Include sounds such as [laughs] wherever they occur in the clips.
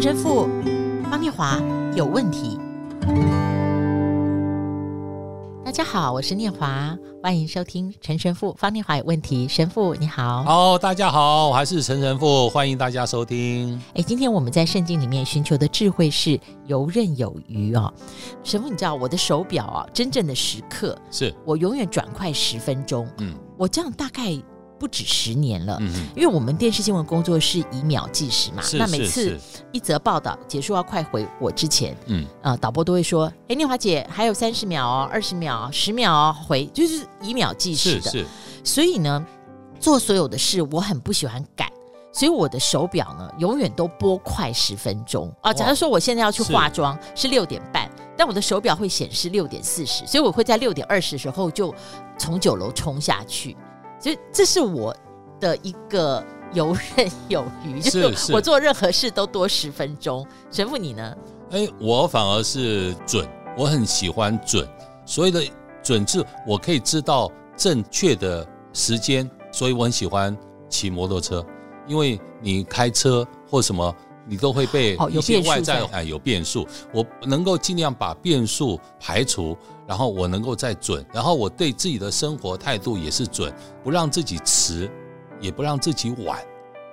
陈神父方念华有问题。大家好，我是念华，欢迎收听陈神父方念华有问题。神父你好，好，大家好，我还是陈神父，欢迎大家收听。哎，今天我们在圣经里面寻求的智慧是游刃有余哦。神父，你知道我的手表啊，真正的时刻是我永远转快十分钟。嗯，我这样大概。不止十年了，嗯，因为我们电视新闻工作是以秒计时嘛，那每次一则报道结束要快回我之前，嗯，啊，导播都会说，哎，念华姐还有三十秒哦，二十秒，十秒哦，回。就是以秒计时的，所以呢，做所有的事我很不喜欢赶，所以我的手表呢永远都拨快十分钟。啊。假如说我现在要去化妆是六点半，但我的手表会显示六点四十，所以我会在六点二十的时候就从九楼冲下去。所以这是我的一个游刃有余，就是我做任何事都多十分钟。神父你呢？哎，我反而是准，我很喜欢准。所以的准是，我可以知道正确的时间，所以我很喜欢骑摩托车。因为你开车或什么，你都会被一些外在啊有变数，我能够尽量把变数排除。然后我能够再准，然后我对自己的生活态度也是准，不让自己迟，也不让自己晚，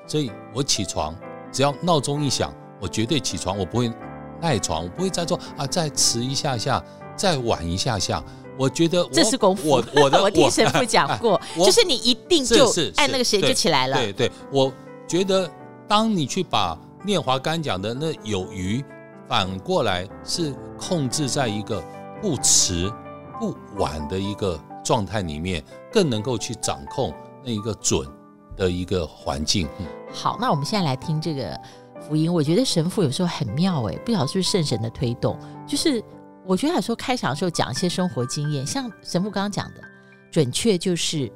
所以我起床，只要闹钟一响，我绝对起床，我不会赖床，我不会再做啊，再迟一下下，再晚一下下。我觉得这是功夫。我我的 [laughs] 我听神父讲过，就是你一定就按那个谁就起来了。对对，我觉得当你去把念华刚讲的那有余，反过来是控制在一个。不迟不晚的一个状态里面，更能够去掌控那一个准的一个环境。好，那我们现在来听这个福音。我觉得神父有时候很妙诶，不晓得是不是圣神的推动。就是我觉得有时候开场的时候讲一些生活经验，像神父刚刚讲的，准确就是。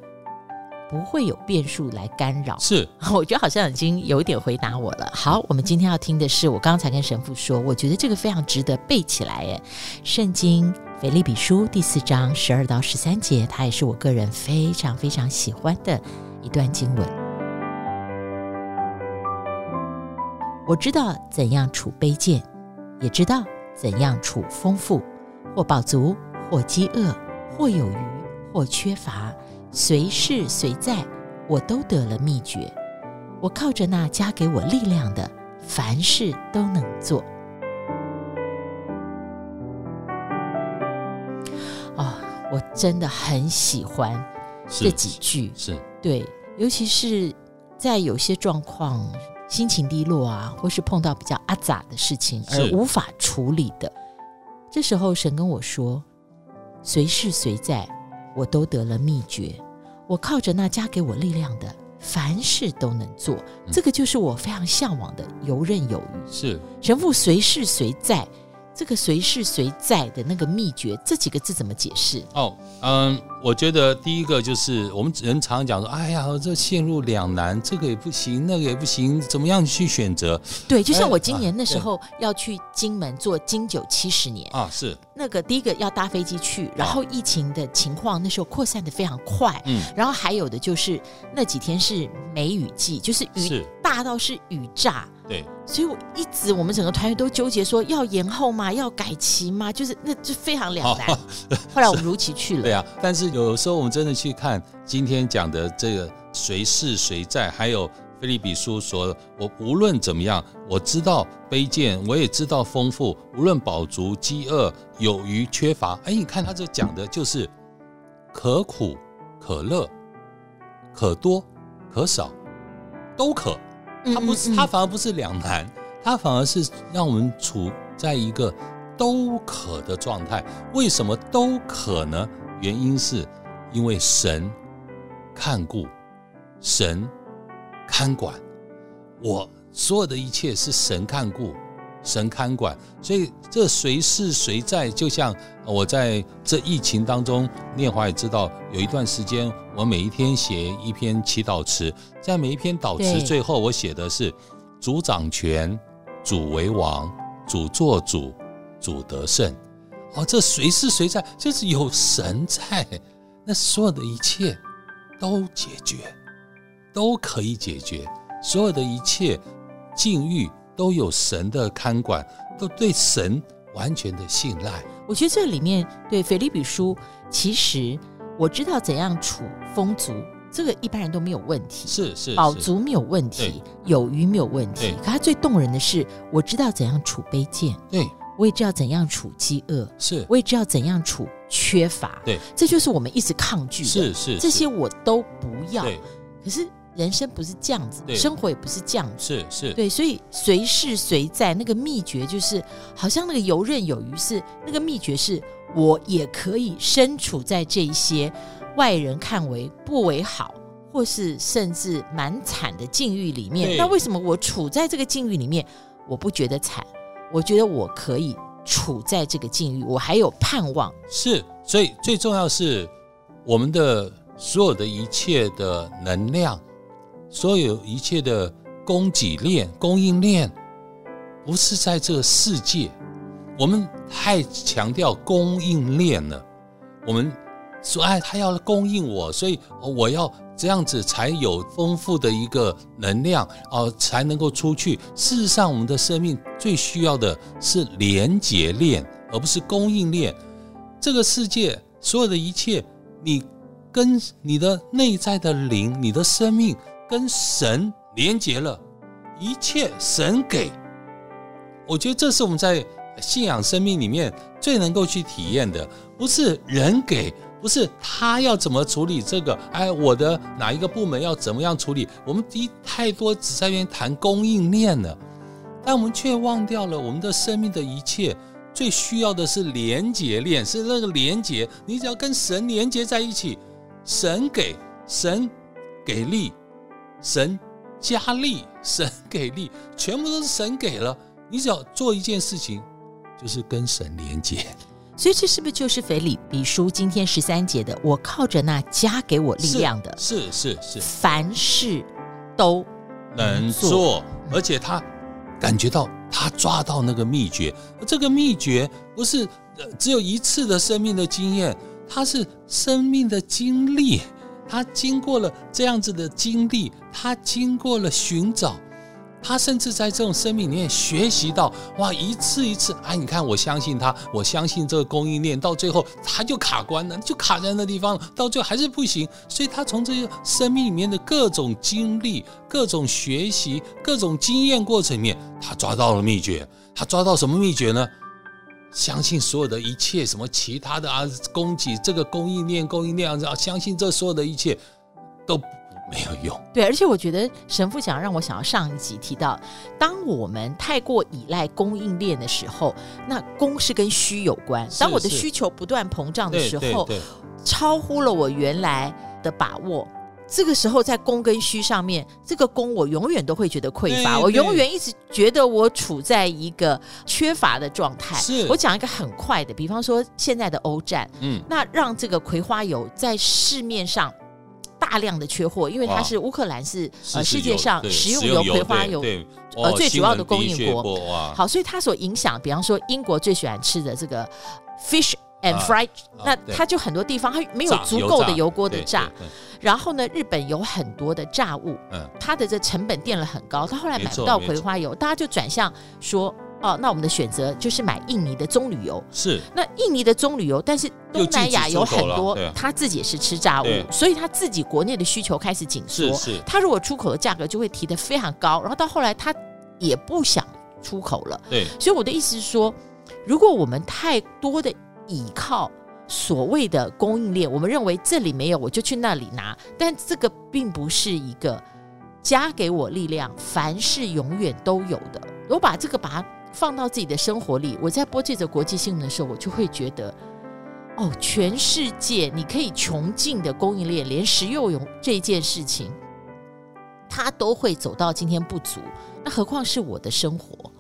不会有变数来干扰，是，[laughs] 我觉得好像已经有一点回答我了。好，我们今天要听的是，我刚才跟神父说，我觉得这个非常值得背起来。耶，圣经腓利比书第四章十二到十三节，它也是我个人非常非常喜欢的一段经文。我知道怎样处卑贱，也知道怎样处丰富，或饱足，或饥饿，或有余，或缺乏。随事随在，我都得了秘诀。我靠着那加给我力量的，凡事都能做。哦，我真的很喜欢这几句，是，是对，尤其是在有些状况，心情低落啊，或是碰到比较阿杂的事情而无法处理的，这时候神跟我说：“随事随在。”我都得了秘诀，我靠着那加给我力量的，凡事都能做。嗯、这个就是我非常向往的游刃有余。是神父随事随在。这个随事随在的那个秘诀，这几个字怎么解释？哦，嗯，我觉得第一个就是我们人常常讲说，哎呀，这陷入两难，这个也不行，那个也不行，怎么样去选择？对，就像我今年那时候要去金门做金九七十年啊，是那个第一个要搭飞机去，然后疫情的情况那时候扩散的非常快，嗯，然后还有的就是那几天是梅雨季，就是雨大到是雨炸。对，所以我一直我们整个团员都纠结说要延后吗？要改期吗？就是那就非常两难。哦、[laughs] 后来我们如期去了。对啊，但是有时候我们真的去看今天讲的这个谁是谁在，还有腓立比书说，我无论怎么样，我知道卑贱，我也知道丰富，无论饱足、饥饿、有余、缺乏。哎，你看他这讲的就是可苦可乐，可多可少，都可。它不是，它反而不是两难，它反而是让我们处在一个都可的状态。为什么都可呢？原因是因为神看顾，神看管，我所有的一切是神看顾，神看管。所以这随事随在，就像我在这疫情当中，念华也知道，有一段时间。我每一天写一篇祈祷词，在每一篇祷词最后，我写的是“主掌权，主为王，主做主，主得胜”。哦，这谁是谁在，就是有神在，[laughs] 那所有的一切都解决，都可以解决，所有的一切境遇都有神的看管，都对神完全的信赖。我觉得这里面对腓立比书，其实我知道怎样处丰足，这个一般人都没有问题。是是，饱足没有问题，有余没有问题。可他最动人的是，我知道怎样处卑贱。对。我也知道怎样处饥饿，是，我也知道怎样处缺乏，对，这就是我们一直抗拒的，是是，这些我都不要。可是人生不是这样子，生活也不是这样子，是是，对，所以随事随在那个秘诀就是，好像那个游刃有余是那个秘诀是，我也可以身处在这一些外人看为不为好，或是甚至蛮惨的境遇里面。那为什么我处在这个境遇里面，我不觉得惨？我觉得我可以处在这个境遇，我还有盼望。是，所以最重要是我们的所有的一切的能量，所有一切的供给链、供应链，不是在这个世界。我们太强调供应链了，我们说哎，他要供应我，所以我要。这样子才有丰富的一个能量哦，才能够出去。事实上，我们的生命最需要的是连结链，而不是供应链。这个世界所有的一切，你跟你的内在的灵、你的生命跟神连结了，一切神给。我觉得这是我们在信仰生命里面最能够去体验的，不是人给。不是他要怎么处理这个？哎，我的哪一个部门要怎么样处理？我们一太多只在那边谈供应链了，但我们却忘掉了我们的生命的一切最需要的是连结链，是那个连结。你只要跟神连结在一起，神给，神给力，神加力，神给力，全部都是神给了。你只要做一件事情，就是跟神连结。所以这是不是就是腓立比书今天十三节的？我靠着那加给我力量的，是是是，是凡事都能做，而且他感觉到他抓到那个秘诀。这个秘诀不是只有一次的生命的经验，他是生命的经历。他经过了这样子的经历，他经过了寻找。他甚至在这种生命里面学习到，哇，一次一次，哎，你看，我相信他，我相信这个供应链，到最后他就卡关了，[laughs] 就卡在那地方了，到最后还是不行。所以他从这些生命里面的各种经历、各种学习、各种经验过程里面，他抓到了秘诀。他抓到什么秘诀呢？相信所有的一切，什么其他的啊，供给这个供应链、供应链啊，相信这所有的一切都。没有用。对，而且我觉得神父讲让我想要上一集提到，当我们太过依赖供应链的时候，那供是跟需有关。当我的需求不断膨胀的时候，超乎了我原来的把握，这个时候在供跟需上面，这个供我永远都会觉得匮乏，我永远一直觉得我处在一个缺乏的状态。是我讲一个很快的，比方说现在的欧战，嗯，那让这个葵花油在市面上。大量的缺货，因为它是乌克兰是呃世界上食用油葵花油呃最主要的供应国。好，所以它所影响，比方说英国最喜欢吃的这个 fish and fried，那它就很多地方它没有足够的油锅的炸。然后呢，日本有很多的炸物，它的这成本垫了很高，它后来买不到葵花油，大家就转向说。哦，那我们的选择就是买印尼的棕榈油。是，那印尼的棕榈油，但是东南亚有很多，他自己也是吃炸物，所以他自己国内的需求开始紧缩。是，他如果出口的价格就会提得非常高，然后到后来他也不想出口了。对，所以我的意思是说，如果我们太多的倚靠所谓的供应链，我们认为这里没有，我就去那里拿，但这个并不是一个加给我力量，凡事永远都有的。我把这个把它。放到自己的生活里，我在播这则国际新闻的时候，我就会觉得，哦，全世界你可以穷尽的供应链，连食用油这件事情，它都会走到今天不足，那何况是我的生活？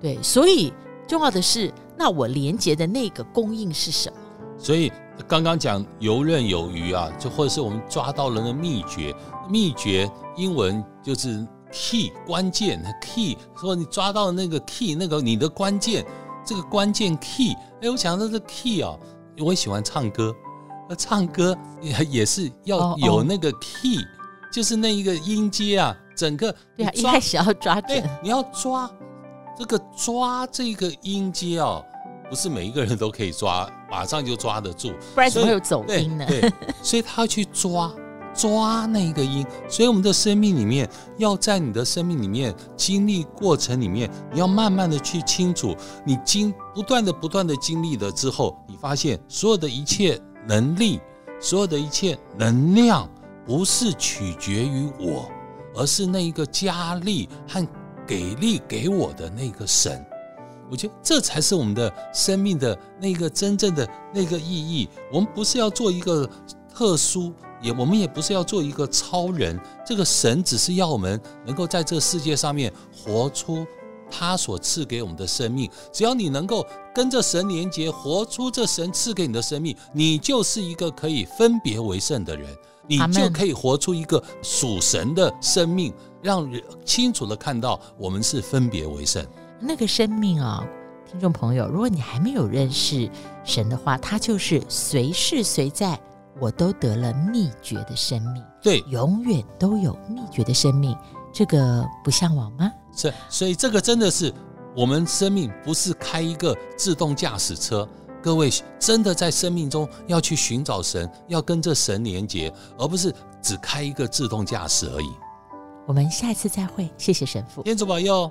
对，所以重要的是，那我连接的那个供应是什么？所以刚刚讲游刃有余啊，就或者是我们抓到了那秘诀，秘诀英文就是。Key 关键 key 说你抓到那个 key 那个你的关键这个关键 key 哎，我想到这 key 哦，我也喜欢唱歌，那唱歌也也是要有那个 oh. 就是那一个音阶啊，整个对啊，一开始要抓对，你要抓这个抓这个音阶哦，不是每一个人都可以抓，马上就抓得住，不然怎么会有走音呢？对，对，所以他要去抓。抓那一个音，所以我们的生命里面，要在你的生命里面经历过程里面，你要慢慢的去清楚，你经不断的不断的经历了之后，你发现所有的一切能力，所有的一切能量，不是取决于我，而是那一个加力和给力给我的那个神。我觉得这才是我们的生命的那个真正的那个意义。我们不是要做一个特殊。也，我们也不是要做一个超人，这个神只是要我们能够在这世界上面活出他所赐给我们的生命。只要你能够跟着神连接，活出这神赐给你的生命，你就是一个可以分别为圣的人，你就可以活出一个属神的生命，让人清楚的看到我们是分别为圣。那个生命啊，听众朋友，如果你还没有认识神的话，他就是随时随在。我都得了秘诀的生命，对，永远都有秘诀的生命，这个不向往吗？是，所以这个真的是我们生命不是开一个自动驾驶车，各位真的在生命中要去寻找神，要跟这神连接，而不是只开一个自动驾驶而已。我们下一次再会，谢谢神父，天主保佑。